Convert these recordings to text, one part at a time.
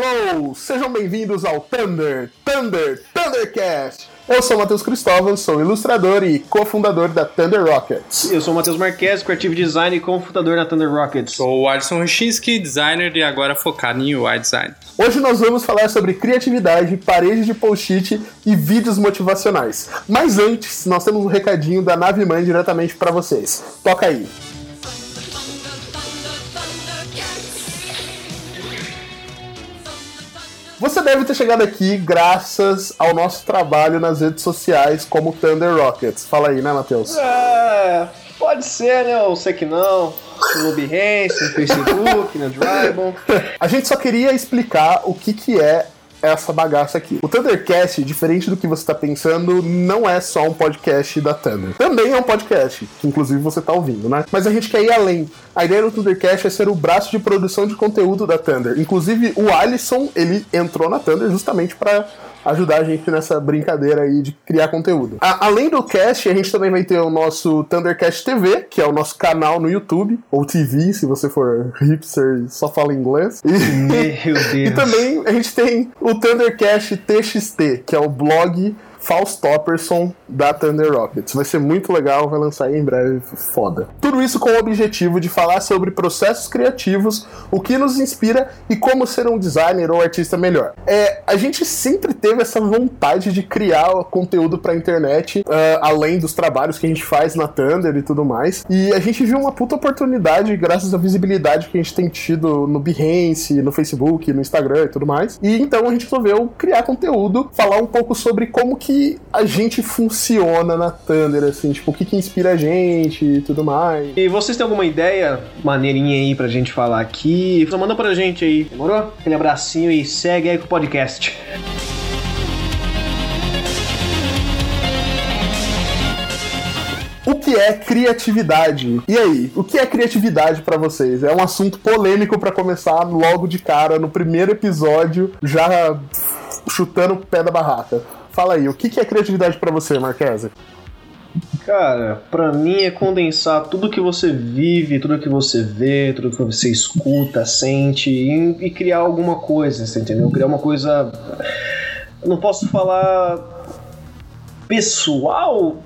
Hello! Sejam bem-vindos ao Thunder, Thunder, Thundercast! Eu sou o Matheus Cristóvão, sou ilustrador e cofundador da Thunder Rockets. Eu sou o Matheus Marques, Creative Design e cofundador da Thunder Rockets. Sou o Alisson Ruchinski, designer e agora focado em UI design. Hoje nós vamos falar sobre criatividade, parede de post-it e vídeos motivacionais. Mas antes, nós temos um recadinho da Nave Mãe diretamente para vocês. Toca aí! Você deve ter chegado aqui graças ao nosso trabalho nas redes sociais como Thunder Rockets. Fala aí, né, Matheus? É, pode ser, né? Eu sei que não. No Behance, no Facebook, no Drive. A gente só queria explicar o que, que é essa bagaça aqui. O Thundercast, diferente do que você está pensando, não é só um podcast da Thunder. Também é um podcast, que inclusive você está ouvindo, né? Mas a gente quer ir além. A ideia do Thundercast é ser o braço de produção de conteúdo da Thunder. Inclusive, o Alisson, ele entrou na Thunder justamente para ajudar a gente nessa brincadeira aí de criar conteúdo. A, além do cast, a gente também vai ter o nosso Thundercast TV, que é o nosso canal no YouTube, ou TV, se você for hipster e só fala inglês. E, Meu Deus. e também a gente tem o Thundercast TXT, que é o blog Faustopperson da Thunder Rockets. Vai ser muito legal, vai lançar aí em breve, foda. Tudo isso com o objetivo de falar sobre processos criativos, o que nos inspira e como ser um designer ou artista melhor. É, a gente sempre teve essa vontade de criar conteúdo pra internet, uh, além dos trabalhos que a gente faz na Thunder e tudo mais. E a gente viu uma puta oportunidade, graças à visibilidade que a gente tem tido no Behance, no Facebook, no Instagram e tudo mais. E então a gente resolveu criar conteúdo, falar um pouco sobre como que a gente funciona na Thunder, assim, tipo, o que, que inspira a gente e tudo mais. E vocês têm alguma ideia maneirinha aí pra gente falar aqui? Só manda pra gente aí, demorou? Aquele abracinho e segue aí com o podcast. O que é criatividade? E aí, o que é criatividade para vocês? É um assunto polêmico para começar logo de cara, no primeiro episódio, já chutando o pé da barraca. Fala aí, o que é criatividade para você, Marquesa? Cara, pra mim é condensar tudo que você vive, tudo que você vê, tudo que você escuta, sente e, e criar alguma coisa, você entendeu? Criar uma coisa. Não posso falar pessoal,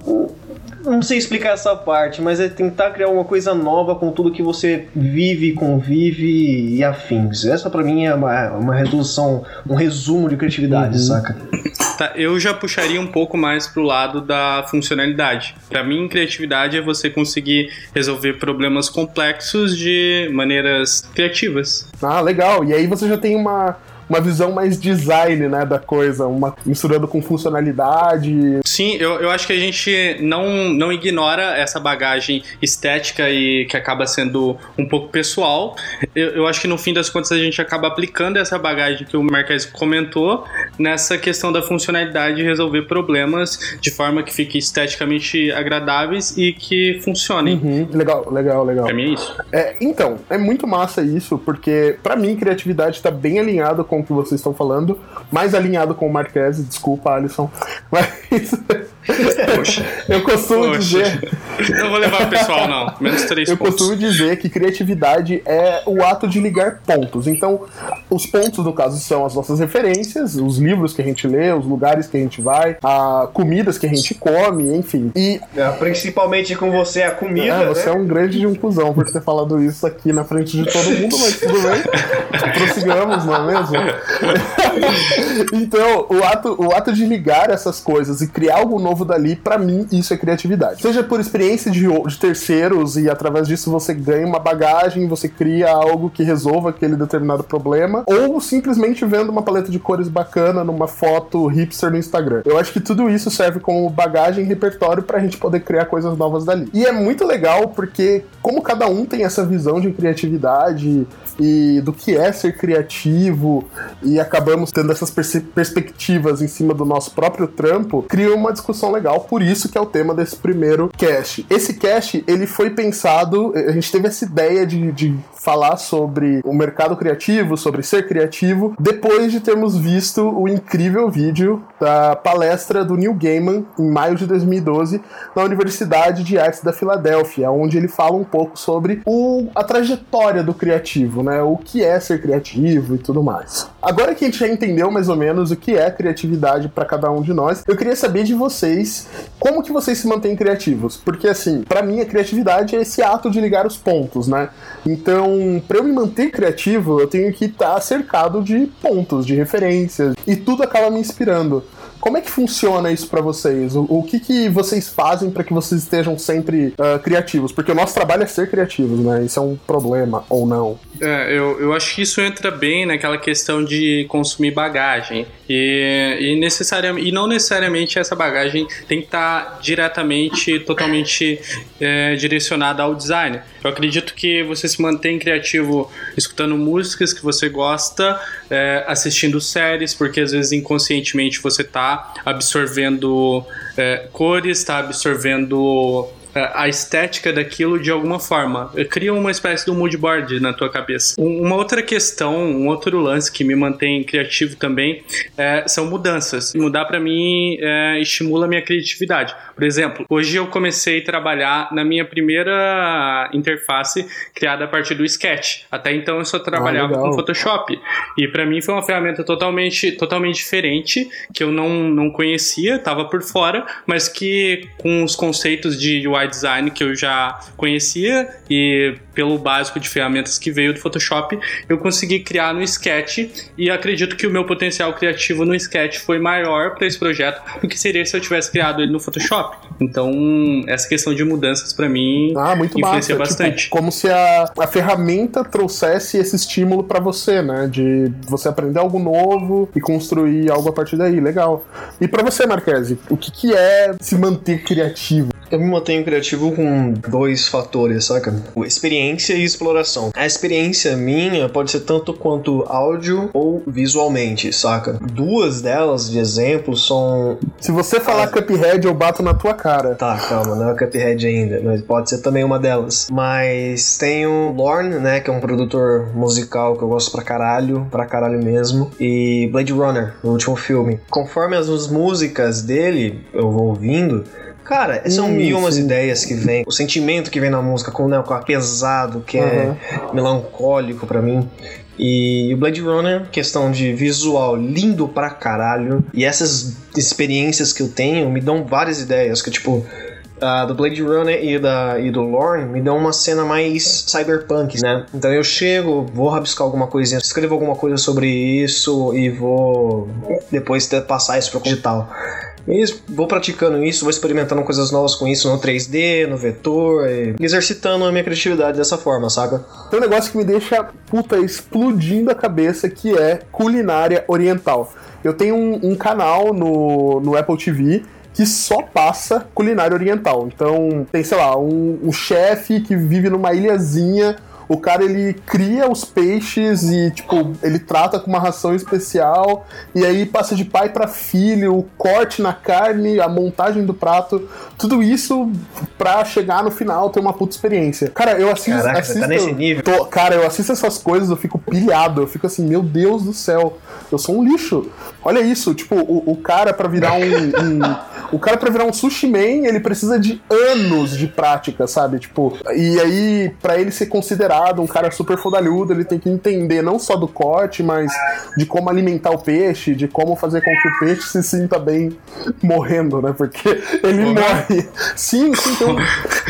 não sei explicar essa parte, mas é tentar criar uma coisa nova com tudo que você vive, convive e afins. Essa para mim é uma, uma resolução, um resumo de criatividade, uhum. saca? Tá, eu já puxaria um pouco mais pro lado da funcionalidade. Para mim, criatividade é você conseguir resolver problemas complexos de maneiras criativas. Ah, legal. E aí você já tem uma uma visão mais design, né, da coisa, uma misturando com funcionalidade. Sim, eu, eu acho que a gente não, não ignora essa bagagem estética e que acaba sendo um pouco pessoal. Eu, eu acho que no fim das contas a gente acaba aplicando essa bagagem que o Marques comentou nessa questão da funcionalidade de resolver problemas de forma que fique esteticamente agradáveis e que funcionem. Uhum, legal, legal, legal. Pra mim é isso. É, então, é muito massa isso, porque para mim criatividade tá bem alinhado com o que vocês estão falando, mais alinhado com o Marques, desculpa, Alisson. Mas. Poxa. eu costumo Poxa. dizer. Não vou levar o pessoal, não. Menos três Eu pontos. costumo dizer que criatividade é o ato de ligar pontos. Então, os pontos, no caso, são as nossas referências, os livros que a gente lê, os lugares que a gente vai, a comidas que a gente come, enfim. E É, principalmente com você a comida, é, você né? é um grande de um cuzão por ter falado isso aqui na frente de todo mundo, mas tudo bem. Prossigamos, não é mesmo? então, o ato, o ato de ligar essas coisas e criar algo novo dali, pra mim, isso é criatividade. Seja por experiência de, de terceiros e através disso você ganha uma bagagem, você cria algo que resolva aquele determinado problema, ou simplesmente vendo uma paleta de cores bacana numa foto hipster no Instagram. Eu acho que tudo isso serve como bagagem e repertório pra gente poder criar coisas novas dali. E é muito legal porque, como cada um tem essa visão de criatividade e do que é ser criativo, e acabamos tendo essas perce- perspectivas em cima do nosso próprio trampo, cria uma discussão legal. Por isso que é o tema desse primeiro cast. Esse cast, ele foi pensado, a gente teve essa ideia de, de falar sobre o mercado criativo, sobre ser criativo, depois de termos visto o incrível vídeo da palestra do Neil Gaiman em maio de 2012 na Universidade de Artes da Filadélfia, onde ele fala um pouco sobre o, a trajetória do criativo, né? O que é ser criativo e tudo mais. Agora que a gente já entendeu mais ou menos o que é criatividade para cada um de nós, eu queria saber de vocês como que vocês se mantêm criativos, porque assim, para mim a criatividade é esse ato de ligar os pontos, né? Então então, para eu me manter criativo, eu tenho que estar tá cercado de pontos, de referências, e tudo acaba me inspirando. Como é que funciona isso para vocês? O, o, que, que vocês fazem para que vocês estejam sempre uh, criativos? Porque o nosso trabalho é ser criativos, né? Isso é um problema ou não? É, eu, eu acho que isso entra bem naquela questão de consumir bagagem. E, e, necessariamente, e não necessariamente essa bagagem tem que estar tá diretamente, totalmente é, direcionada ao design. Eu acredito que você se mantém criativo escutando músicas que você gosta, é, assistindo séries, porque às vezes inconscientemente você está absorvendo é, cores, está absorvendo a estética daquilo de alguma forma. Cria uma espécie de um mood board na tua cabeça. Uma outra questão, um outro lance que me mantém criativo também é, são mudanças. Mudar para mim é, estimula a minha criatividade. Por exemplo, hoje eu comecei a trabalhar na minha primeira interface criada a partir do Sketch. Até então eu só trabalhava ah, com Photoshop. E para mim foi uma ferramenta totalmente, totalmente diferente, que eu não, não conhecia, estava por fora, mas que com os conceitos de UI design que eu já conhecia e pelo básico de ferramentas que veio do Photoshop, eu consegui criar no Sketch e acredito que o meu potencial criativo no Sketch foi maior para esse projeto do que seria se eu tivesse criado ele no Photoshop. Então, essa questão de mudanças para mim ah, muito influencia massa. bastante. Tipo, como se a, a ferramenta trouxesse esse estímulo para você, né? De você aprender algo novo e construir algo a partir daí. Legal. E para você, Marquese, o que, que é se manter criativo? Eu me mantenho criativo com dois fatores, saca? Experiência e exploração. A experiência minha pode ser tanto quanto áudio ou visualmente, saca? Duas delas, de exemplo, são. Se você falar Cuphead, eu bato na tua cara. Tá, calma, não é Cuphead ainda, mas pode ser também uma delas. Mas tem o Lorne, né, que é um produtor musical que eu gosto pra caralho, pra caralho mesmo, e Blade Runner, o último filme. Conforme as músicas dele eu vou ouvindo, Cara, são hum, mil umas ideias que vem. O sentimento que vem na música, com, né, com a pesado, que uhum. é melancólico para mim. E o Blade Runner, questão de visual lindo pra caralho. E essas experiências que eu tenho me dão várias ideias. Que tipo, uh, do Blade Runner e, da, e do Lorne me dão uma cena mais cyberpunk, né? Então eu chego, vou rabiscar alguma coisinha, escrevo alguma coisa sobre isso e vou depois passar isso pro digital. E vou praticando isso, vou experimentando coisas novas com isso no 3D, no vetor, e exercitando a minha criatividade dessa forma, saca? Tem um negócio que me deixa, puta, explodindo a cabeça, que é culinária oriental. Eu tenho um, um canal no, no Apple TV que só passa culinária oriental. Então, tem, sei lá, um, um chefe que vive numa ilhazinha o cara ele cria os peixes e, tipo, ele trata com uma ração especial e aí passa de pai para filho, o corte na carne, a montagem do prato, tudo isso pra chegar no final ter uma puta experiência. Cara, eu assisto. Caraca, assisto tá nesse nível. Tô, cara, eu assisto essas coisas, eu fico pilhado, eu fico assim, meu Deus do céu, eu sou um lixo. Olha isso, tipo, o, o cara para virar um, um, O cara para virar um sushi man, ele precisa de anos de prática, sabe? Tipo, e aí, para ele ser considerado um cara super fodalhudo, ele tem que entender não só do corte, mas de como alimentar o peixe, de como fazer com que o peixe se sinta bem morrendo, né? Porque ele uhum. morre. Sim, sim, tem, um,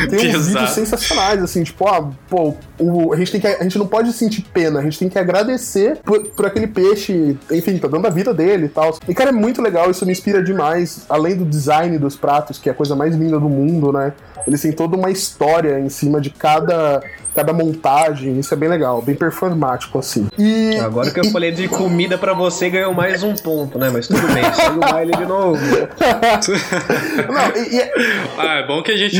tem uns vídeos sensacionais, assim, tipo, ah, pô, o, a, gente tem que, a gente não pode sentir pena, a gente tem que agradecer por, por aquele peixe, enfim, tá dando a vida dele e tal. E, cara, é muito legal, isso me inspira demais, além do design dos pratos, que é a coisa mais linda do mundo, né? Eles têm toda uma história em cima de cada cada montagem, isso é bem legal, bem performático, assim. E. Agora que eu falei de comida para você, ganhou mais um ponto, né? Mas tudo bem, segue o baile de novo. Não, e, e... Ah, é bom que a gente.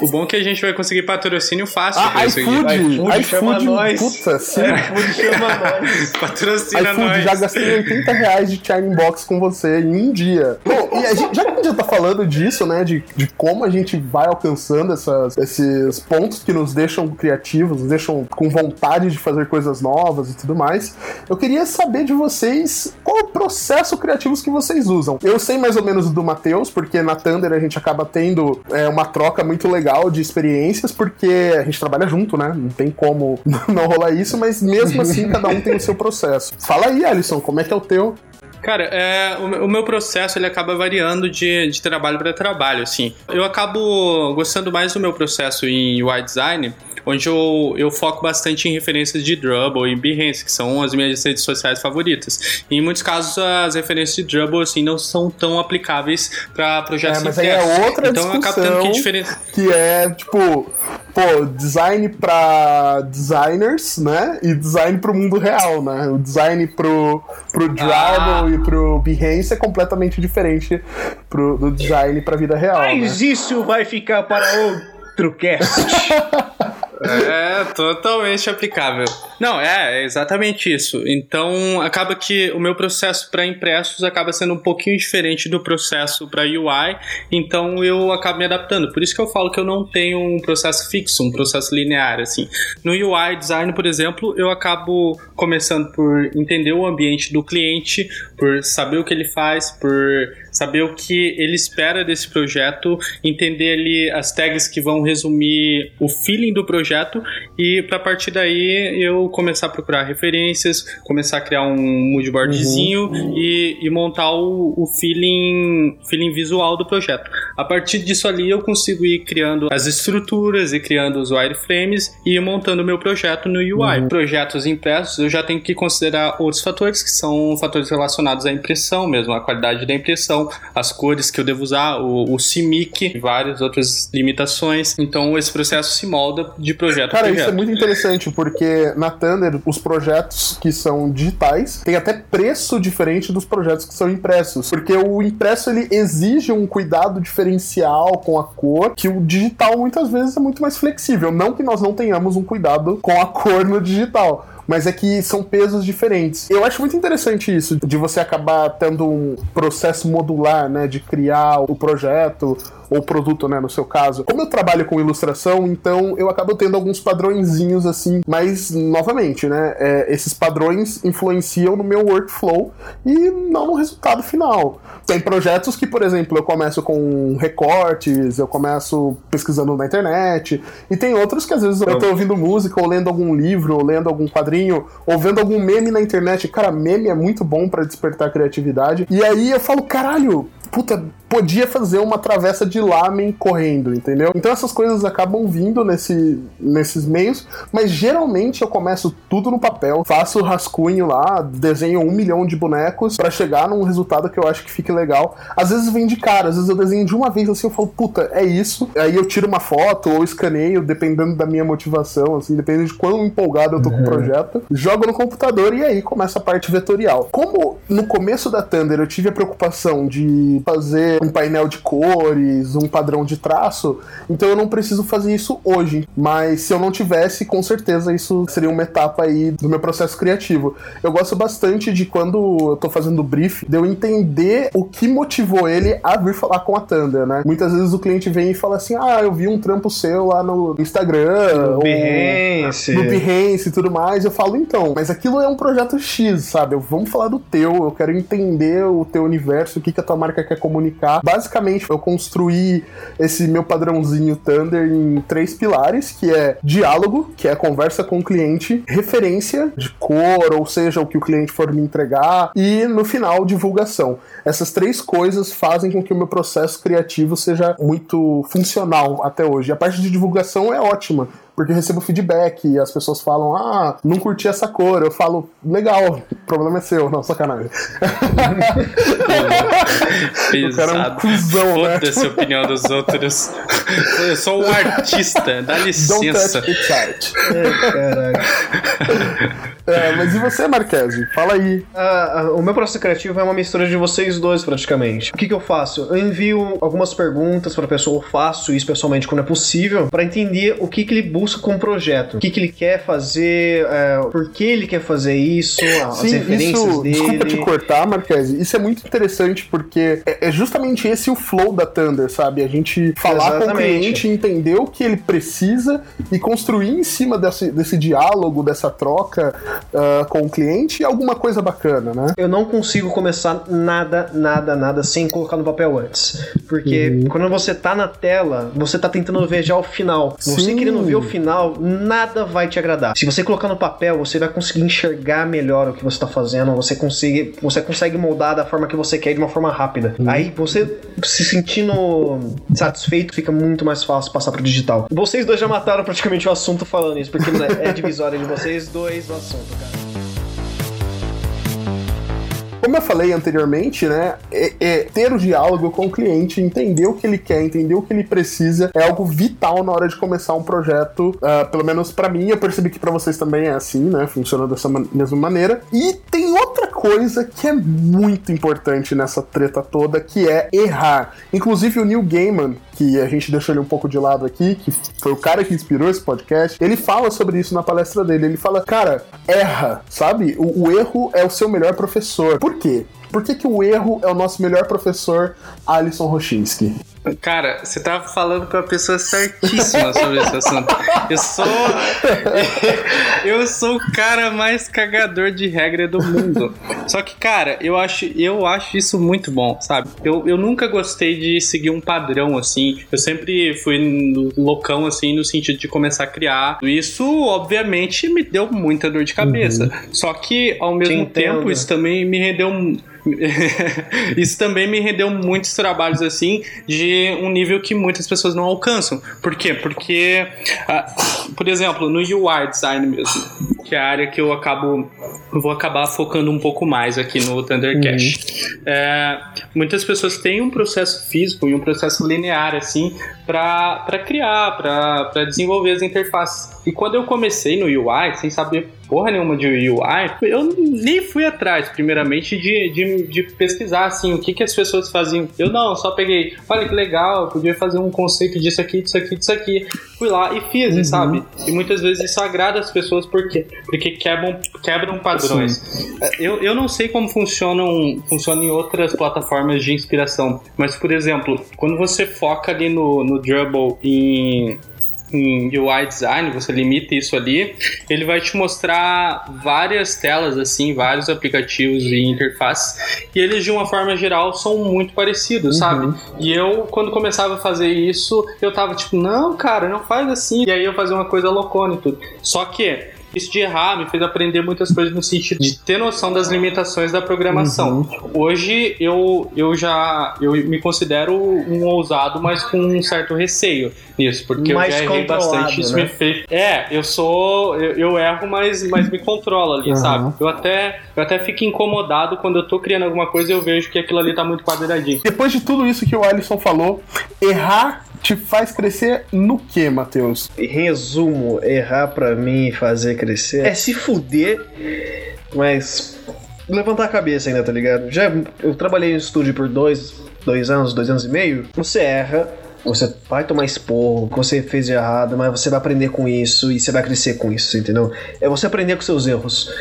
O bom é que a gente vai conseguir patrocínio fácil. Ah, iFood, iFood, iFood chama nós. Puta, sim. iFood chama nós. Patrocina iFood, nós. já gastei 80 reais de China Box com você em um dia. Bom, e a gente, já que a gente já tá falando disso, né, de, de como a gente vai alcançar alcançando essas, esses pontos que nos deixam criativos, nos deixam com vontade de fazer coisas novas e tudo mais. Eu queria saber de vocês qual o processo criativo que vocês usam. Eu sei mais ou menos do Matheus, porque na Thunder a gente acaba tendo é, uma troca muito legal de experiências, porque a gente trabalha junto, né? Não tem como não rolar isso, mas mesmo assim cada um tem o seu processo. Fala aí, Alisson, como é que é o teu? Cara, é, o, o, meu processo ele acaba variando de, de trabalho para trabalho, assim. Eu acabo gostando mais do meu processo em UI design, onde eu, eu foco bastante em referências de Drupal e Behance, que são as minhas redes sociais favoritas. E em muitos casos, as referências de Drupal assim, não são tão aplicáveis para projetos é, mas aí é outra então eu acabo tendo que diferenciar. Que é, tipo, pô, design para designers, né? E design para o mundo real, né? O design pro, pro Drupal ah. e pro Behance é completamente diferente pro, do design para vida real. Mas né? isso vai ficar para outro cast. É, totalmente aplicável. Não, é, é exatamente isso. Então, acaba que o meu processo para impressos acaba sendo um pouquinho diferente do processo para UI, então eu acabo me adaptando. Por isso que eu falo que eu não tenho um processo fixo, um processo linear, assim. No UI design, por exemplo, eu acabo começando por entender o ambiente do cliente, por saber o que ele faz, por saber o que ele espera desse projeto, entender ali as tags que vão resumir o feeling do projeto e para partir daí eu começar a procurar referências, começar a criar um moodboardzinho uhum. e, e, montar o, o, feeling, feeling visual do projeto. A partir disso ali eu consigo ir criando as estruturas e criando os wireframes e ir montando o meu projeto no UI. Uhum. Projetos impressos eu já tenho que considerar outros fatores que são fatores relacionados à impressão mesmo, a qualidade da impressão, as cores que eu devo usar, o, o CMYK, várias outras limitações. Então esse processo se molda de projeto Cara, a projeto. isso é muito interessante porque na Thunder os projetos que são digitais têm até preço diferente dos projetos que são impressos, porque o impresso ele exige um cuidado diferencial com a cor que o digital muitas vezes é muito mais flexível. Não que nós não tenhamos um cuidado com a cor no digital, mas é que são pesos diferentes. Eu acho muito interessante isso, de você acabar tendo um processo modular, né, de criar o projeto ou produto, né, no seu caso. Como eu trabalho com ilustração, então eu acabo tendo alguns padrõezinhos assim, mas novamente, né, é, esses padrões influenciam no meu workflow e não no resultado final. Tem projetos que, por exemplo, eu começo com recortes, eu começo pesquisando na internet, e tem outros que às vezes eu tô ouvindo música, ou lendo algum livro, ou lendo algum quadrinho, ou vendo algum meme na internet. Cara, meme é muito bom para despertar criatividade. E aí eu falo, caralho, puta, podia fazer uma travessa de lamen correndo, entendeu? Então essas coisas acabam vindo nesse, nesses meios, mas geralmente eu começo tudo no papel, faço rascunho lá, desenho um milhão de bonecos para chegar num resultado que eu acho que fique legal. Às vezes vem de cara, às vezes eu desenho de uma vez assim, eu falo, puta, é isso. Aí eu tiro uma foto ou escaneio, dependendo da minha motivação, assim, dependendo de quão empolgado eu tô com o uhum. projeto, jogo no computador e aí começa a parte vetorial. Como no começo da Thunder eu tive a preocupação de fazer um painel de cores, um padrão de traço, então eu não preciso fazer isso hoje. Mas se eu não tivesse, com certeza isso seria uma etapa aí do meu processo criativo. Eu gosto bastante de quando eu tô fazendo o brief, de eu entender o que motivou ele a vir falar com a Thunder, né? Muitas vezes o cliente vem e fala assim: ah, eu vi um trampo seu lá no Instagram, no Behance, no Behance e tudo mais. Eu falo, então, mas aquilo é um projeto X, sabe? Vamos falar do teu, eu quero entender o teu universo, o que, que a tua marca quer comunicar Basicamente, eu construí esse meu padrãozinho Thunder em três pilares, que é diálogo, que é conversa com o cliente, referência de cor, ou seja, o que o cliente for me entregar, e no final, divulgação. Essas três coisas fazem com que o meu processo criativo seja muito funcional até hoje. A parte de divulgação é ótima, porque eu recebo feedback e as pessoas falam, ah, não curti essa cor. Eu falo, legal, o problema é seu, não, sacanagem. o cara é um cuzão, né? Foda-se a opinião dos outros. Eu sou um artista, dá licença. Don't touch art. É, caraca. É, mas e você, Marquese? Fala aí. Ah, ah, o meu processo criativo é uma mistura de vocês dois, praticamente. O que, que eu faço? Eu envio algumas perguntas para a pessoa, eu faço isso pessoalmente quando é possível, para entender o que, que ele busca com o projeto. O que, que ele quer fazer, é, por que ele quer fazer isso, as Sim, referências isso, dele. desculpa te cortar, Marquese. Isso é muito interessante porque é, é justamente esse o flow da Thunder, sabe? A gente falar com o Exatamente. cliente, entender o que ele precisa e construir em cima desse, desse diálogo, dessa troca ah, com o cliente alguma coisa bacana, né? Eu não consigo começar nada, nada, nada sem colocar no papel antes. Porque Uhum. quando você tá na tela, você tá tentando ver já o final. Você Sim. querendo ver o final, nada vai te agradar. Se você colocar no papel, você vai conseguir enxergar melhor o que você tá fazendo, você consegue, você consegue moldar da forma que você quer de uma forma rápida. Uhum. Aí você se sentindo satisfeito, fica muito mais fácil passar pro digital. Vocês dois já mataram praticamente o assunto falando isso, porque né, é divisória de vocês dois o assunto, cara. Como eu falei anteriormente, né, é- é ter o diálogo com o cliente, entender o que ele quer, entender o que ele precisa, é algo vital na hora de começar um projeto. ah, pelo menos pra mim, eu percebi que pra vocês também é assim, né? Funciona dessa man- mesma maneira. E tem outra coisa que é muito importante nessa treta toda, que é errar. Inclusive o Neil Gaiman, que a gente deixou ele um pouco de lado aqui, que foi o cara que inspirou esse podcast, ele fala sobre isso na palestra dele. Ele fala, cara, erra, sabe? O, o erro é o seu melhor professor. Por quê? Por que, que o erro é o nosso melhor professor, Alisson Rochinski? Cara, você tá falando com a pessoa certíssima sobre esse assunto. Eu sou. Eu sou o cara mais cagador de regra do mundo. Só que, cara, eu acho, eu acho isso muito bom, sabe? Eu, eu nunca gostei de seguir um padrão assim. Eu sempre fui no- loucão assim, no sentido de começar a criar. Isso, obviamente, me deu muita dor de cabeça. Só que, ao mesmo tempo, isso também me rendeu isso também me rendeu muitos trabalhos assim de um nível que muitas pessoas não alcançam. Por quê? Porque, ah, por exemplo, no UI design mesmo, que é a área que eu acabo vou acabar focando um pouco mais aqui no Thundercash. É, muitas pessoas têm um processo físico e um processo linear assim para criar, para desenvolver as interfaces. E quando eu comecei no UI, sem saber porra nenhuma de UI, eu nem fui atrás, primeiramente, de, de, de pesquisar assim, o que, que as pessoas faziam. Eu não, só peguei, olha que legal, eu podia fazer um conceito disso aqui, disso aqui, disso aqui. Fui lá e fiz, sabe? E muitas vezes isso agrada as pessoas porque, porque quebram, quebram padrões. Eu, eu não sei como funcionam, funciona em outras plataformas de inspiração, mas, por exemplo, quando você foca ali no, no Drupal em em UI design, você limita isso ali, ele vai te mostrar várias telas assim, vários aplicativos e interfaces, e eles de uma forma geral são muito parecidos, sabe? E eu quando começava a fazer isso, eu tava tipo, não, cara, não faz assim. E aí eu fazia uma coisa loucona e tudo. Só que isso de errar me fez aprender muitas coisas no sentido de ter noção das limitações da programação. Hoje eu, eu já eu me considero um ousado, mas com um certo receio nisso, porque Mais eu já errei bastante. Isso né? me fez. É, eu sou. Eu, eu erro, mas, mas me controla ali, Aham. sabe? Eu até, eu até fico incomodado quando eu tô criando alguma coisa e eu vejo que aquilo ali tá muito quadradinho. Depois de tudo isso que o Alisson falou, errar te faz crescer no que, Matheus? Resumo, errar pra mim e fazer crescer é se fuder, mas levantar a cabeça ainda, tá ligado? Já eu trabalhei no estúdio por dois, dois anos, dois anos e meio. Você erra, você vai tomar esporro, que você fez de errado, mas você vai aprender com isso e você vai crescer com isso, entendeu? É você aprender com seus erros.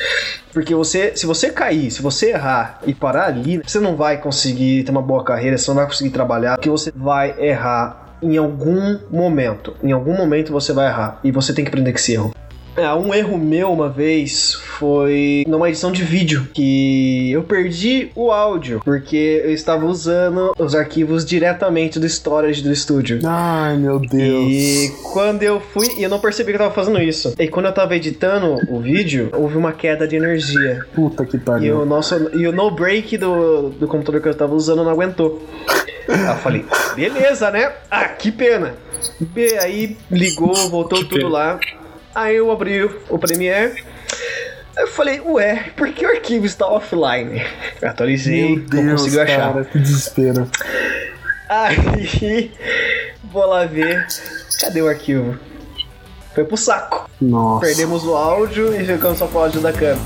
Porque você, se você cair, se você errar e parar ali, você não vai conseguir ter uma boa carreira, você não vai conseguir trabalhar, porque você vai errar em algum momento. Em algum momento você vai errar e você tem que aprender com esse erro. É, um erro meu uma vez foi numa edição de vídeo que eu perdi o áudio porque eu estava usando os arquivos diretamente do storage do estúdio. Ai, meu Deus. E quando eu fui, e eu não percebi que eu tava fazendo isso. E quando eu tava editando o vídeo, houve uma queda de energia. Puta que E pariu. o nosso e o no break do, do computador que eu tava usando não aguentou. Aí eu falei, beleza, né? Ah, que pena. E aí ligou, voltou Que tudo pena. lá. Aí eu abri o Premiere. Aí eu falei, ué, por que o arquivo está offline? Eu atualizei, Meu não consegui achar. cara, que desespero. Aí vou lá ver. Cadê o arquivo? Foi pro saco. Nossa. Perdemos o áudio e ficamos só com o áudio da câmera.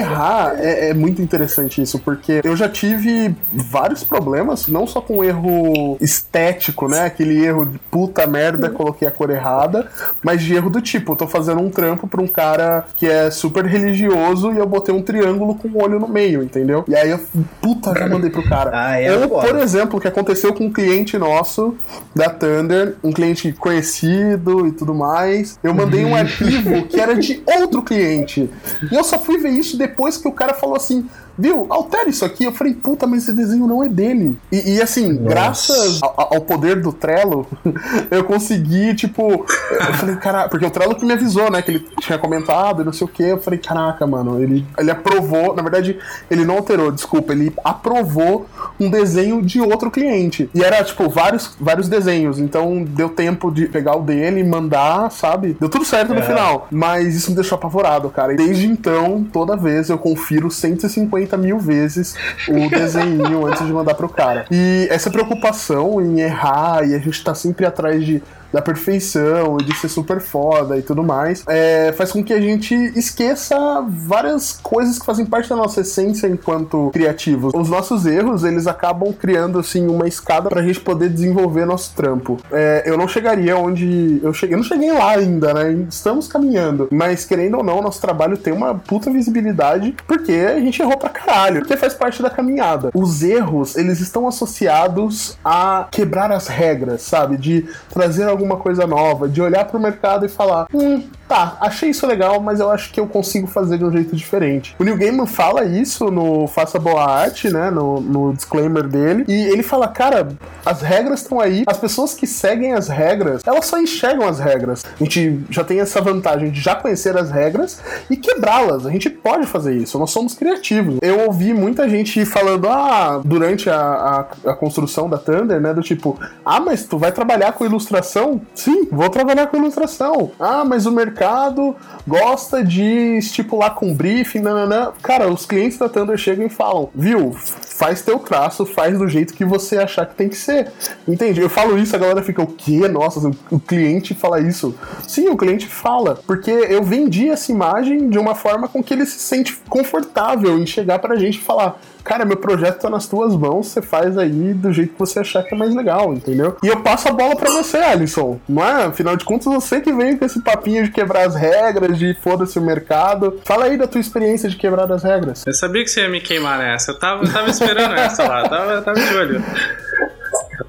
Errar é, é, muito interessante isso, porque eu já tive vários problemas, não só com erro estético, né? Aquele erro de puta merda, coloquei a cor errada, mas de erro do tipo, eu tô fazendo um trampo pra um cara que é super religioso e eu botei um triângulo com um olho no meio, entendeu? E aí eu, puta, já mandei pro cara. Ah, é Ou, por exemplo, o que aconteceu com um cliente nosso da Thunder, um cliente conhecido e tudo mais. Eu mandei um arquivo que era de outro cliente. E eu só fui ver isso depois que o cara falou assim: viu, altera isso aqui. Eu falei, puta, mas esse desenho não é dele. E, e, assim, Nossa. graças ao, ao poder do Trello, eu consegui, tipo. Eu falei, caraca, porque o Trello que me avisou, né, que ele tinha comentado e não sei o que. Eu falei, caraca, mano, ele, ele aprovou. Na verdade, ele não alterou, desculpa, ele aprovou um desenho de outro cliente. E era, tipo, vários, vários desenhos. Então deu tempo de pegar o dele e mandar, sabe? Deu tudo certo no É. final. Mas isso me deixou apavorado, cara. E desde então, toda vez eu confiro 150 mil vezes o desenho antes de mandar pro cara. E essa preocupação em errar e a gente tá sempre atrás de da perfeição e de ser super foda e tudo mais, é, faz com que a gente esqueça várias coisas que fazem parte da nossa essência enquanto criativos. Os nossos erros, eles acabam criando, assim, uma escada pra gente poder desenvolver nosso trampo. É, eu não chegaria onde eu cheguei, eu não cheguei lá ainda, né? Estamos caminhando, mas querendo ou não, nosso trabalho tem uma puta visibilidade porque a gente errou pra caralho, porque faz parte da caminhada. Os erros, eles estão associados a quebrar as regras, sabe? De trazer alguma coisa nova, de olhar pro mercado e falar: hum, tá, achei isso legal, mas eu acho que eu consigo fazer de um jeito diferente. O Neil Gaiman fala isso no Faça Boa Arte, né? No, no disclaimer dele, e ele fala: cara, as regras estão aí, as pessoas que seguem as regras, elas só enxergam as regras. A gente já tem essa vantagem de já conhecer as regras e quebrá-las. A gente pode fazer isso, nós somos criativos. Eu ouvi muita gente falando, ah, durante a, a, a construção da Thunder, né? Do tipo, ah, mas tu vai trabalhar com ilustração? Sim, vou trabalhar com ilustração. Ah, mas o mercado gosta de estipular com briefing, nananã. Cara, os clientes da Thunder chegam e falam, viu, faz teu traço, faz do jeito que você achar que tem que ser. Entende? Eu falo isso, a galera fica, o quê? Nossa, o cliente fala isso. Sim, o cliente fala, porque eu vendi essa imagem de uma forma com que ele se sente confortável em chegar pra gente e falar, cara, meu projeto tá nas tuas mãos, você faz aí do jeito que você achar que é mais legal, entendeu? E eu passo a bola pra você, Alisson. Não é? Afinal de contas, você que veio com esse papinho de quebrar as regras, de foda-se o mercado. Fala aí da tua experiência de quebrar as regras. Eu sabia que você ia me queimar nessa. Eu tava, tava esperando essa lá. Tava, tava de olho.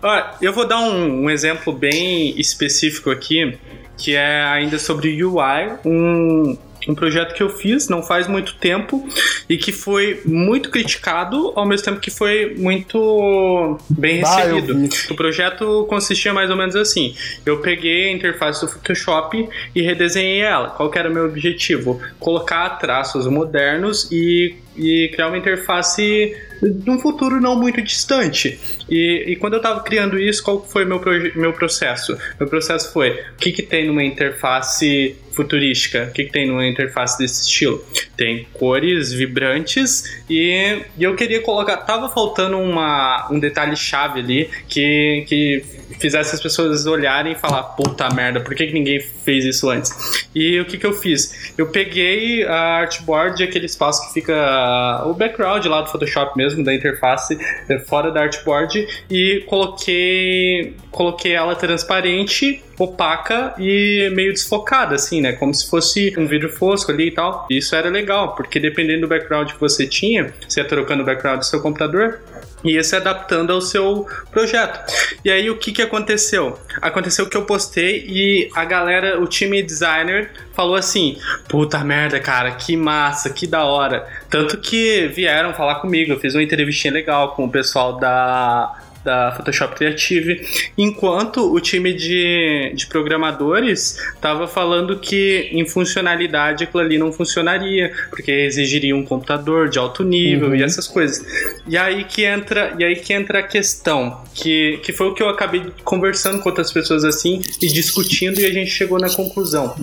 Ó, eu vou dar um, um exemplo bem específico aqui, que é ainda sobre UI. Um, um projeto que eu fiz não faz muito tempo e que foi muito criticado, ao mesmo tempo que foi muito bem Ah, recebido. o projeto consistia mais ou menos assim: eu peguei a interface do Photoshop e redesenhei ela. Qual que era o meu objetivo? Colocar traços modernos e, e criar uma interface de um futuro não muito distante. E, e quando eu estava criando isso, qual foi meu, meu processo? Meu processo foi: o que, que tem numa interface futurística? O que, que tem numa interface desse estilo? Tem cores vibrantes e, e eu queria colocar. Tava faltando uma, um detalhe chave ali que, que fizesse as pessoas olharem e falar: puta merda, por que, que ninguém fez isso antes? E o que, que eu fiz? Eu peguei a artboard, aquele espaço que fica o background lá do Photoshop mesmo, da interface, eh, fora da artboard, e coloquei, coloquei ela transparente, opaca e meio desfocada, assim, né? Como se fosse um vidro fosco ali e tal. Isso era legal, porque dependendo do background que você tinha, você ia trocando o background do seu computador, ia se adaptando ao seu projeto. E aí o que, que aconteceu? Aconteceu que eu postei e a galera, o time designer, falou assim: puta merda, cara, que massa, que da hora. Tanto que vieram falar comigo, eu fiz uma entrevistinha legal com o pessoal da. Da Photoshop Creative, enquanto o time de, de programadores estava falando que em funcionalidade aquilo ali não funcionaria, porque exigiria um computador de alto nível Uhum. e essas coisas. E aí que entra, e aí que entra a questão, que, que foi o que eu acabei conversando com outras pessoas assim e discutindo e a gente chegou na conclusão.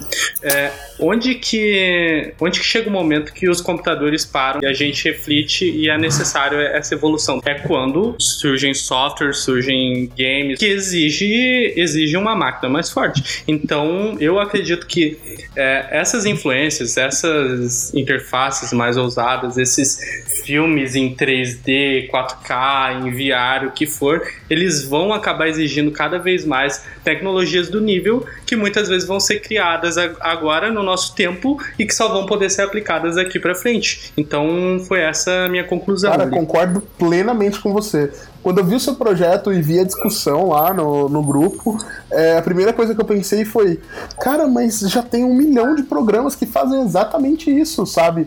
É, onde que onde que chega o momento que os computadores param e a gente reflete e é necessário essa evolução? É quando surgem softwares software, surgem games que exige, exige uma máquina mais forte. Então, eu acredito que é, essas influências, essas interfaces mais ousadas, esses filmes em 3D, 4K, em VR, o que for, eles vão acabar exigindo cada vez mais tecnologias do nível que muitas vezes vão ser criadas agora no nosso tempo e que só vão poder ser aplicadas aqui para frente. Então foi essa a minha conclusão. Cara, ali. concordo plenamente com você. Quando eu vi o seu projeto e vi a discussão lá no, no grupo, é, a primeira coisa que eu pensei foi: cara, mas já tem um milhão de programas que fazem exatamente isso, sabe?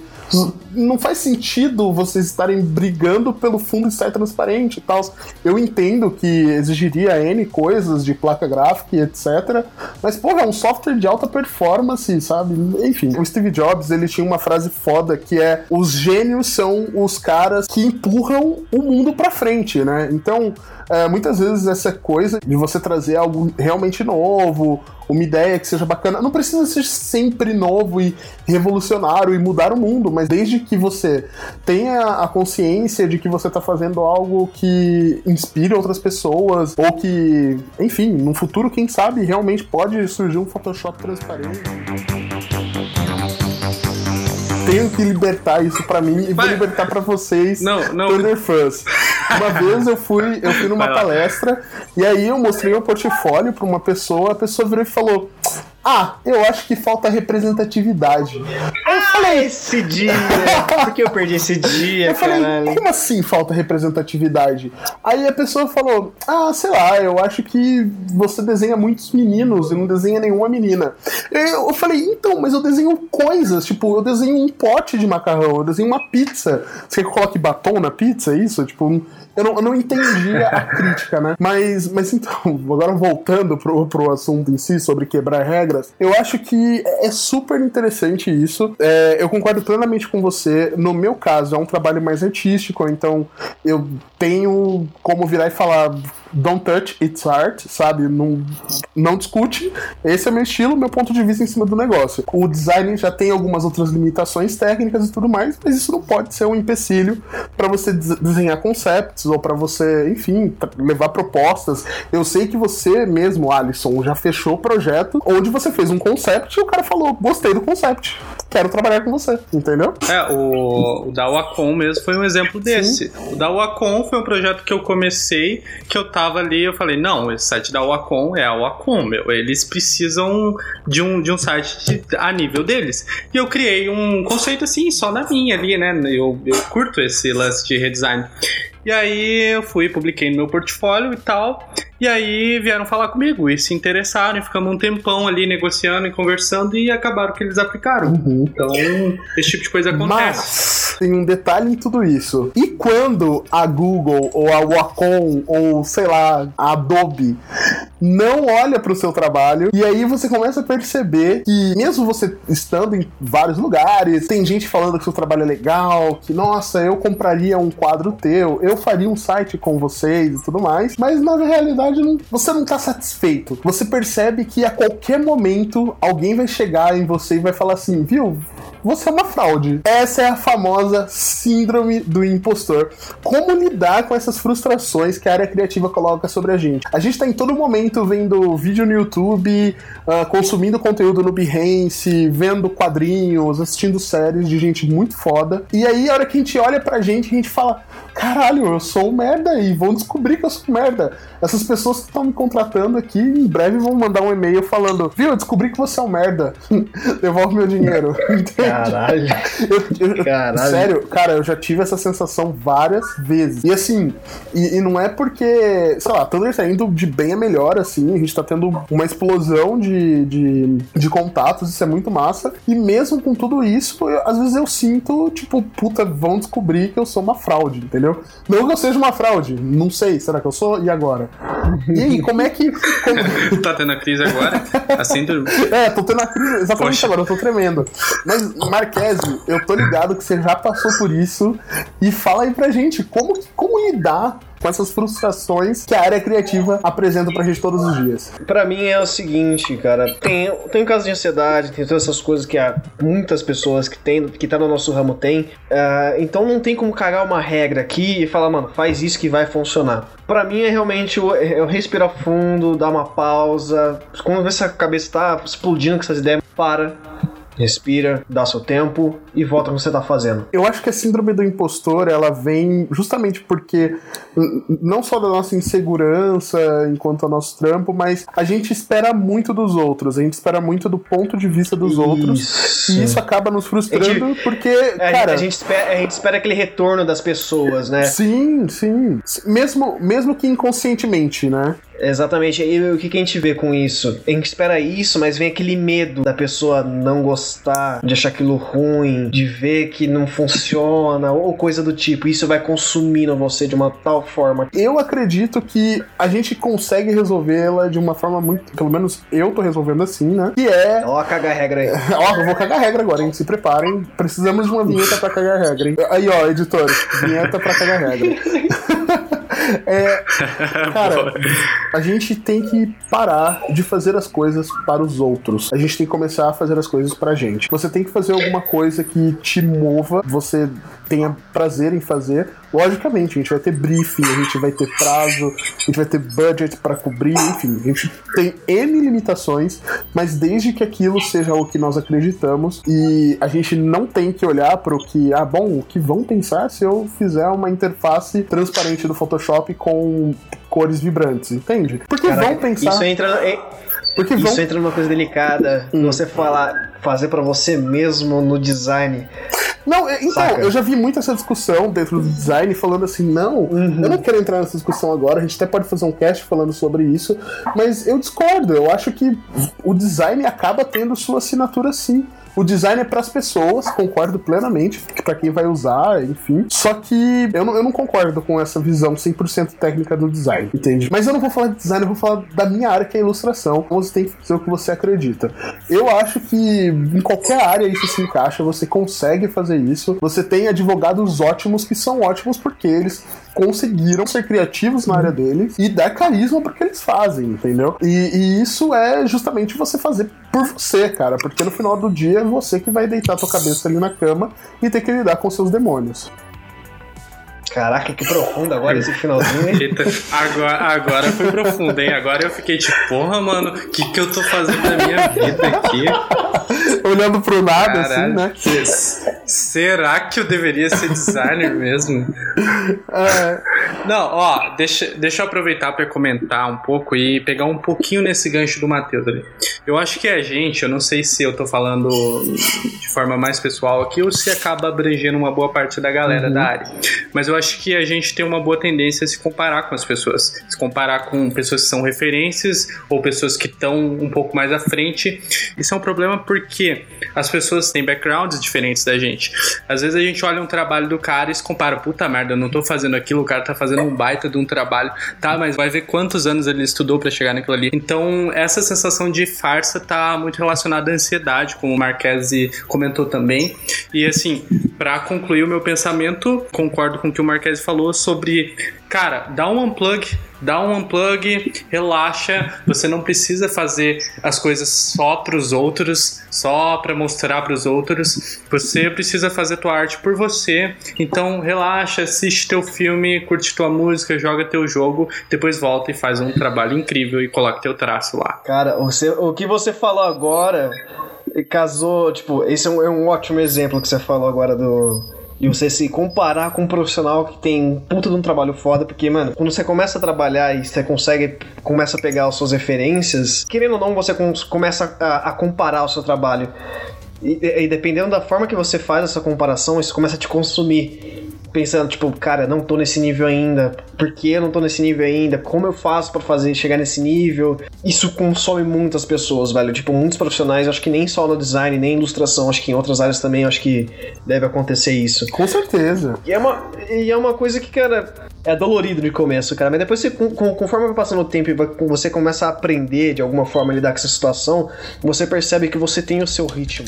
Não faz sentido vocês estarem brigando pelo fundo estar transparente e tal. Eu entendo que exigiria N coisas de placa gráfica e etc. Mas, porra, é um software de alta performance, sabe? Enfim, o Steve Jobs ele tinha uma frase foda que é: os gênios são os caras que empurram o mundo pra frente, né? Então, é, muitas vezes essa coisa de você trazer algo realmente novo, uma ideia que seja bacana, não precisa ser sempre novo e revolucionário e mudar o mundo, mas desde que você tenha a consciência de que você está fazendo algo que inspire outras pessoas, ou que, enfim, no futuro, quem sabe, realmente pode surgir um Photoshop transparente tenho que libertar isso para mim e vou libertar para vocês, não, não. Thunder Fans. Uma vez eu fui, eu fui numa palestra e aí eu mostrei meu portfólio para uma pessoa, a pessoa virou e falou: ah, eu acho que falta representatividade. Eu falei, esse dia! Por que eu perdi esse dia, eu falei, caralho? Como assim falta representatividade? Aí a pessoa falou: Ah, sei lá, eu acho que você desenha muitos meninos e não desenha nenhuma menina. Eu falei, então, mas eu desenho coisas, tipo, eu desenho um pote de macarrão, eu desenho uma pizza. Você quer que coloque batom na pizza? É isso? Tipo, eu não, eu não entendia a crítica, né? Mas, mas então, agora voltando pro, pro assunto em si, sobre quebrar regras, eu acho que é super interessante isso. É, eu concordo plenamente com você. No meu caso, é um trabalho mais artístico, então eu tenho como virar e falar don't touch, it's art, sabe? Não, não discute. Esse é meu estilo, meu ponto de vista em cima do negócio. O design já tem algumas outras limitações técnicas e tudo mais, mas isso não pode ser um empecilho para você desenhar concepts ou para você, enfim, levar propostas. Eu sei que você mesmo, Alisson, já fechou o projeto onde você fez um concept e o cara falou: gostei do concept, quero trabalhar com você, entendeu? É, o, o da Wacom mesmo foi um exemplo desse. Sim. O da Wacom foi um projeto que eu comecei, que eu tava tava ali, eu falei, não, esse site da Wacom é a Wacom, meu. Eles precisam de um, de um site de, a nível deles. E eu criei um conceito assim, só na minha ali, né? Eu, eu curto esse lance de redesign. E aí eu fui, publiquei no meu portfólio e tal. E aí vieram falar comigo e se interessaram e ficamos um tempão ali negociando e conversando e acabaram que eles aplicaram. Uhum. Então, esse tipo de coisa acontece. Mas tem um detalhe em tudo isso. E quando a Google ou a Wacom ou sei lá, a Adobe não olha para o seu trabalho e aí você começa a perceber que mesmo você estando em vários lugares, tem gente falando que seu trabalho é legal, que nossa, eu compraria um quadro teu, eu faria um site com vocês e tudo mais, mas na realidade não, você não tá satisfeito. Você percebe que a qualquer momento alguém vai chegar em você e vai falar assim, viu? Você é uma fraude. Essa é a famosa síndrome do impostor. Como lidar com essas frustrações que a área criativa coloca sobre a gente? A gente tá em todo momento vendo vídeo no YouTube, uh, consumindo conteúdo no Behance, vendo quadrinhos, assistindo séries de gente muito foda. E aí, a hora que a gente olha pra gente, a gente fala: caralho, eu sou um merda e vão descobrir que eu sou um merda. Essas pessoas que estão me contratando aqui em breve vão mandar um e-mail falando: viu, eu descobri que você é um merda. Devolve meu dinheiro. Caralho. Eu, eu, Caralho. Sério, cara, eu já tive essa sensação várias vezes. E assim, e, e não é porque, sei lá, Thunder tá indo de bem a melhor, assim, a gente tá tendo uma explosão de, de, de contatos, isso é muito massa. E mesmo com tudo isso, eu, às vezes eu sinto, tipo, puta, vão descobrir que eu sou uma fraude, entendeu? Não que eu seja uma fraude, não sei, será que eu sou? E agora? E aí, como é que. Como... tá tendo a crise agora? Assim, do... É, tô tendo a crise exatamente Poxa. agora, eu tô tremendo. Mas Marquese, eu tô ligado que você já passou por isso. E fala aí pra gente como, como lidar com essas frustrações que a área criativa apresenta pra gente todos os dias. Pra mim é o seguinte, cara, tem, tem casos de ansiedade, tem todas essas coisas que há muitas pessoas que tem, que tá no nosso ramo tem. Uh, então não tem como cagar uma regra aqui e falar, mano, faz isso que vai funcionar. Pra mim é realmente eu, eu respirar fundo, dar uma pausa. Quando essa cabeça tá explodindo com essas ideias, para, respira, dá seu tempo e volta no que você tá fazendo. Eu acho que a síndrome do impostor, ela vem justamente porque não só da nossa insegurança enquanto ao nosso trampo, mas a gente espera muito dos outros, a gente espera muito do ponto de vista dos isso. outros e isso acaba nos frustrando gente, porque, é, cara... A gente, espera, a gente espera aquele retorno das pessoas, né? Sim, sim. Mesmo, mesmo que inconscientemente, né? Exatamente. E o que, que a gente vê com isso? A gente espera isso, mas vem aquele medo da pessoa não gostar, de achar aquilo ruim, de ver que não funciona, ou coisa do tipo. Isso vai consumindo você de uma tal forma. Eu acredito que a gente consegue resolvê-la de uma forma muito. Pelo menos eu tô resolvendo assim, né? Que é. Ó, cagar a regra aí. ó, eu vou cagar a regra agora, hein? Se preparem. Precisamos de uma vinheta pra cagar a regra, hein? Aí, ó, editores, vinheta pra cagar a regra. é, cara, a gente tem que parar de fazer as coisas para os outros. A gente tem que começar a fazer as coisas pra gente. Você tem que fazer alguma coisa que te mova, você tenha prazer em fazer. Logicamente, a gente vai ter briefing, a gente vai ter prazo, a gente vai ter budget para cobrir, enfim, a gente tem N limitações, mas desde que aquilo seja o que nós acreditamos e a gente não tem que olhar para o que, ah, bom, o que vão pensar se eu fizer uma interface transparente do Photoshop com cores vibrantes, entende? Porque Caraca, vão pensar. Isso entra. Porque Isso vão... entra numa coisa delicada. Hum. Você falar, fazer para você mesmo no design. Não, é, então, Saca? eu já vi muito essa discussão dentro do design falando assim, não, uhum. eu não quero entrar nessa discussão agora, a gente até pode fazer um cast falando sobre isso, mas eu discordo, eu acho que o design acaba tendo sua assinatura sim. O design é para as pessoas, concordo plenamente, para quem vai usar, enfim. Só que eu não, eu não concordo com essa visão 100% técnica do design, entende? Mas eu não vou falar de design, eu vou falar da minha área, que é a ilustração. Você tem que fazer o que você acredita. Eu acho que em qualquer área isso se encaixa, você consegue fazer isso. Você tem advogados ótimos que são ótimos porque eles conseguiram ser criativos na área deles e dar carisma porque eles fazem, entendeu? E, e, isso é justamente você fazer por você, cara, porque no final do dia é você que vai deitar a tua cabeça ali na cama e ter que lidar com seus demônios. Caraca, que profundo agora esse finalzinho, hein? Eita, agora, agora foi profundo, hein? Agora eu fiquei tipo, porra, mano, o que, que eu tô fazendo da minha vida aqui? Olhando pro nada, assim, Caralho, assim, né? Será que eu deveria ser designer mesmo? É. Não, ó, deixa, deixa eu aproveitar para comentar um pouco e pegar um pouquinho nesse gancho do Matheus ali. Eu acho que a gente, eu não sei se eu tô falando de forma mais pessoal aqui ou se acaba abrangendo uma boa parte da galera uhum. da área, mas eu acho que a gente tem uma boa tendência a se comparar com as pessoas, se comparar com pessoas que são referências ou pessoas que estão um pouco mais à frente. Isso é um problema porque as pessoas têm backgrounds diferentes da gente. Às vezes a gente olha um trabalho do cara e se compara, puta merda, eu não tô fazendo aquilo, o cara tá fazendo um baita de um trabalho, tá, mas vai ver quantos anos ele estudou para chegar naquilo ali. Então, essa sensação de farsa tá muito relacionada à ansiedade, como o Marquese comentou também. E assim, para concluir o meu pensamento, concordo com o que o Marquese falou sobre, cara, dá um unplug, dá um unplug, relaxa, você não precisa fazer as coisas só para os outros, só para mostrar para os outros. Você precisa fazer tua arte por você. Então, relaxa, assiste teu filme, curte tua música, joga teu jogo, depois volta e faz um trabalho incrível e coloca teu traço lá. Cara, você, o que você falou agora casou, tipo, esse é um, é um ótimo exemplo que você falou agora do e você se comparar com um profissional que tem puta de um trabalho foda, porque, mano, quando você começa a trabalhar e você consegue, começa a pegar as suas referências, querendo ou não, você começa a, a comparar o seu trabalho. E, e, dependendo da forma que você faz essa comparação, isso começa a te consumir pensando, tipo, cara, não tô nesse nível ainda, por que eu não tô nesse nível ainda? Como eu faço para fazer chegar nesse nível? Isso consome muitas pessoas, velho. Tipo, muitos profissionais, acho que nem só no design, nem ilustração, acho que em outras áreas também acho que deve acontecer isso. Com certeza. E é uma, e é uma coisa que, cara, é dolorido de começo, cara, mas depois você, conforme vai passando o tempo e você começa a aprender de alguma forma a lidar com essa situação, você percebe que você tem o seu ritmo.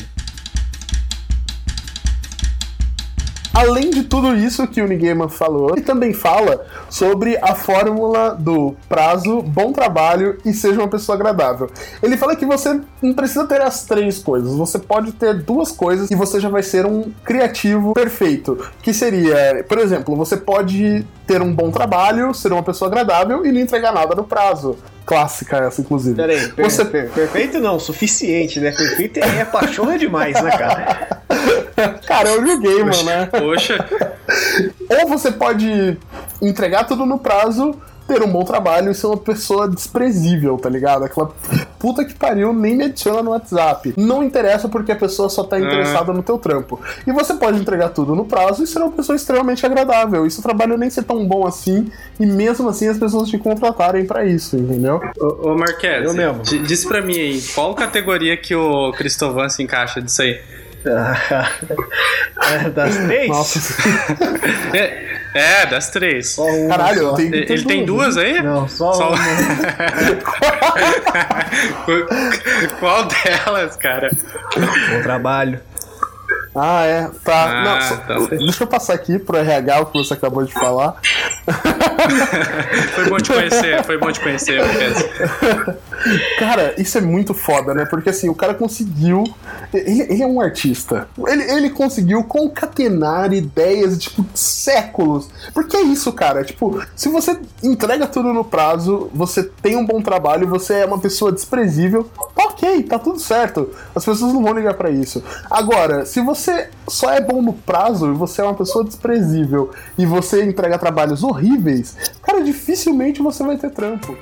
Além de tudo isso que o Nigaman falou, ele também fala sobre a fórmula do prazo, bom trabalho e seja uma pessoa agradável. Ele fala que você não precisa ter as três coisas, você pode ter duas coisas e você já vai ser um criativo perfeito. Que seria, por exemplo, você pode ter um bom trabalho, ser uma pessoa agradável e não entregar nada no prazo. Clássica essa, inclusive. Peraí, per você... per perfeito não, suficiente, né? Perfeito é, é pachorra demais, né, cara? cara, eu joguei, mano, né? Poxa. Ou você pode entregar tudo no prazo ter um bom trabalho e ser uma pessoa desprezível, tá ligado? Aquela puta que pariu nem me adiciona no WhatsApp. Não interessa porque a pessoa só tá interessada no teu trampo. E você pode entregar tudo no prazo e ser uma pessoa extremamente agradável. E seu trabalho nem ser tão bom assim, e mesmo assim as pessoas te contratarem para isso, entendeu? Ô, ô Marquez, eu mesmo. diz pra mim aí, qual categoria que o Cristovan se encaixa disso aí? É, das três? Nossa. é, é, das três. Um Caralho, tem, ele, ele tem duas aí? Não, só, só uma. Qual delas, cara? Bom trabalho. Ah, é. Tá. Ah, Não, só, tá deixa eu passar aqui pro RH o que você acabou de falar. foi bom te conhecer, foi bom te conhecer, Cara, isso é muito foda, né? Porque assim, o cara conseguiu. Ele, ele é um artista. Ele, ele conseguiu concatenar ideias, tipo, séculos. Porque é isso, cara. Tipo, se você entrega tudo no prazo, você tem um bom trabalho, você é uma pessoa desprezível, tá ok, tá tudo certo. As pessoas não vão ligar para isso. Agora, se você você só é bom no prazo e você é uma pessoa desprezível e você entrega trabalhos horríveis, cara, dificilmente você vai ter trampo.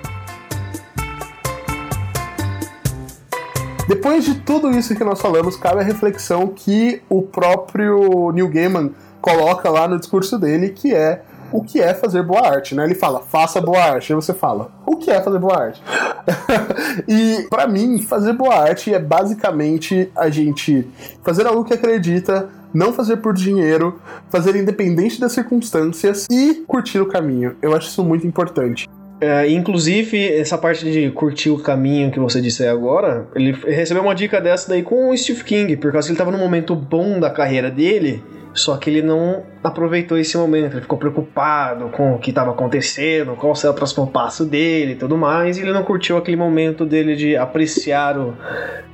Depois de tudo isso que nós falamos, cabe a reflexão que o próprio Neil Gaiman coloca lá no discurso dele, que é o que é fazer boa arte, né? Ele fala, faça boa arte. Aí você fala, o que é fazer boa arte? e para mim, fazer boa arte é basicamente a gente fazer algo que acredita, não fazer por dinheiro, fazer independente das circunstâncias e curtir o caminho. Eu acho isso muito importante. É, inclusive, essa parte de curtir o caminho que você disse aí agora, ele recebeu uma dica dessa daí com o Steve King, por causa que ele estava num momento bom da carreira dele só que ele não aproveitou esse momento, ele ficou preocupado com o que estava acontecendo, qual seria o próximo passo dele e tudo mais, e ele não curtiu aquele momento dele de apreciar o,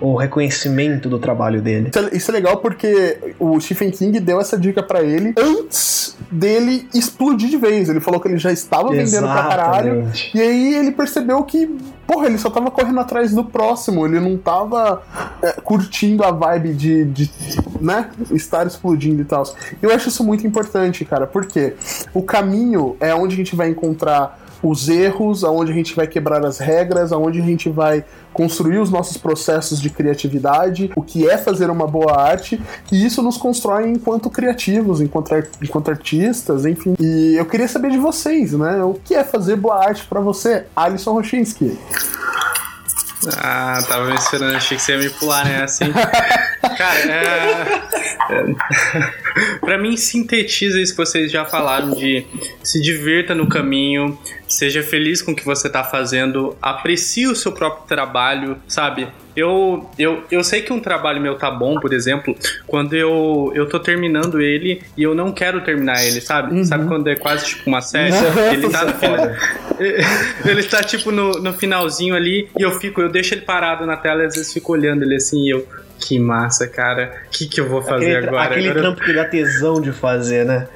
o reconhecimento do trabalho dele. Isso é, isso é legal porque o Stephen King deu essa dica para ele antes dele explodir de vez. Ele falou que ele já estava vendendo pra caralho, e aí ele percebeu que porra, ele só tava correndo atrás do próximo, ele não tava é, curtindo a vibe de, de, né, estar explodindo e tal. Eu acho isso muito importante, cara, porque o caminho é onde a gente vai encontrar os erros, aonde a gente vai quebrar as regras, aonde a gente vai construir os nossos processos de criatividade, o que é fazer uma boa arte, e isso nos constrói enquanto criativos, enquanto, enquanto artistas, enfim. E eu queria saber de vocês, né? O que é fazer boa arte para você, Alisson Rochinski? Ah, tava me esperando, achei que você ia me pular nessa, hein? Cara, é... é... pra mim sintetiza isso que vocês já falaram de se divirta no caminho, seja feliz com o que você tá fazendo, aprecie o seu próprio trabalho, sabe? Eu, eu, eu sei que um trabalho meu tá bom, por exemplo, quando eu, eu tô terminando ele e eu não quero terminar ele, sabe? Uhum. Sabe quando é quase tipo uma série? ele tá no final. ele tá tipo no, no finalzinho ali e eu fico, eu deixo ele parado na tela e às vezes fico olhando ele assim e eu. Que massa, cara. O que, que eu vou fazer aquele, agora? Aquele agora trampo que dá tesão de fazer, né?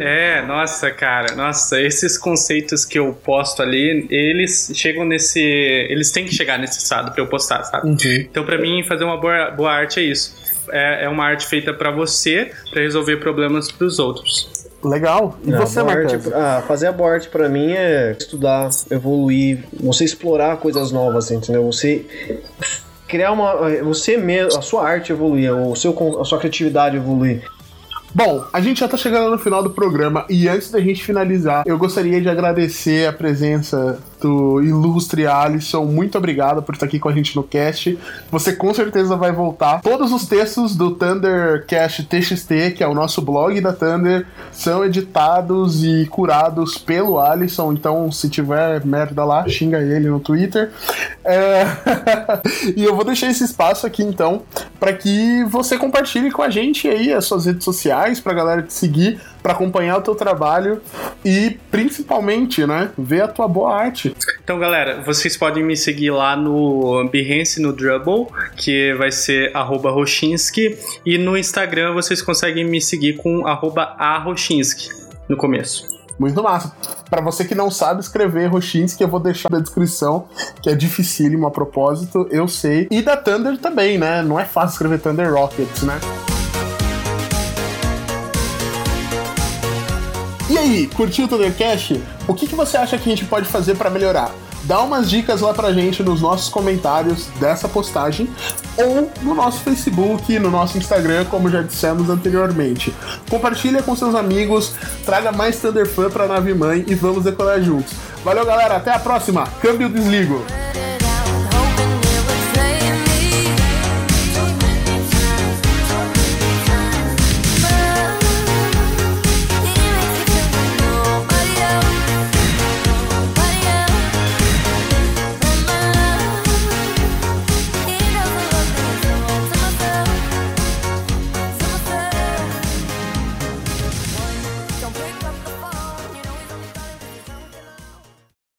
É, nossa, cara, nossa, esses conceitos que eu posto ali, eles chegam nesse. Eles têm que chegar nesse estado pra eu postar, sabe? Uhum. Então, para mim, fazer uma boa, boa arte é isso. É, é uma arte feita para você, para resolver problemas pros outros. Legal. E você, Marcos? Ah, fazer a boa arte pra mim é estudar, evoluir, você explorar coisas novas, entendeu? Você criar uma. Você mesmo, a sua arte evoluir, o seu, a sua criatividade evoluir. Bom, a gente já tá chegando no final do programa e antes da gente finalizar, eu gostaria de agradecer a presença do ilustre Alisson. Muito obrigado por estar aqui com a gente no cast. Você com certeza vai voltar. Todos os textos do Thundercast TXT, que é o nosso blog da Thunder, são editados e curados pelo Alisson. Então, se tiver merda lá, xinga ele no Twitter. É... e eu vou deixar esse espaço aqui então para que você compartilhe com a gente aí as suas redes sociais, pra galera te seguir, para acompanhar o teu trabalho e principalmente, né, ver a tua boa arte. Então, galera, vocês podem me seguir lá no Behance, no Drubble, que vai ser @roshinsky, e no Instagram vocês conseguem me seguir com @aroshinsky no começo. Muito massa. Para você que não sabe escrever Roshinsky, eu vou deixar na descrição, que é dificílimo a propósito, eu sei. E da Thunder também, né? Não é fácil escrever Thunder Rockets, né? E aí, curtiu o Thundercast? O que, que você acha que a gente pode fazer para melhorar? Dá umas dicas lá pra gente nos nossos comentários dessa postagem ou no nosso Facebook, no nosso Instagram, como já dissemos anteriormente. Compartilha com seus amigos, traga mais Thunderfan pra nave mãe e vamos decorar juntos. Valeu, galera, até a próxima. Câmbio desligo.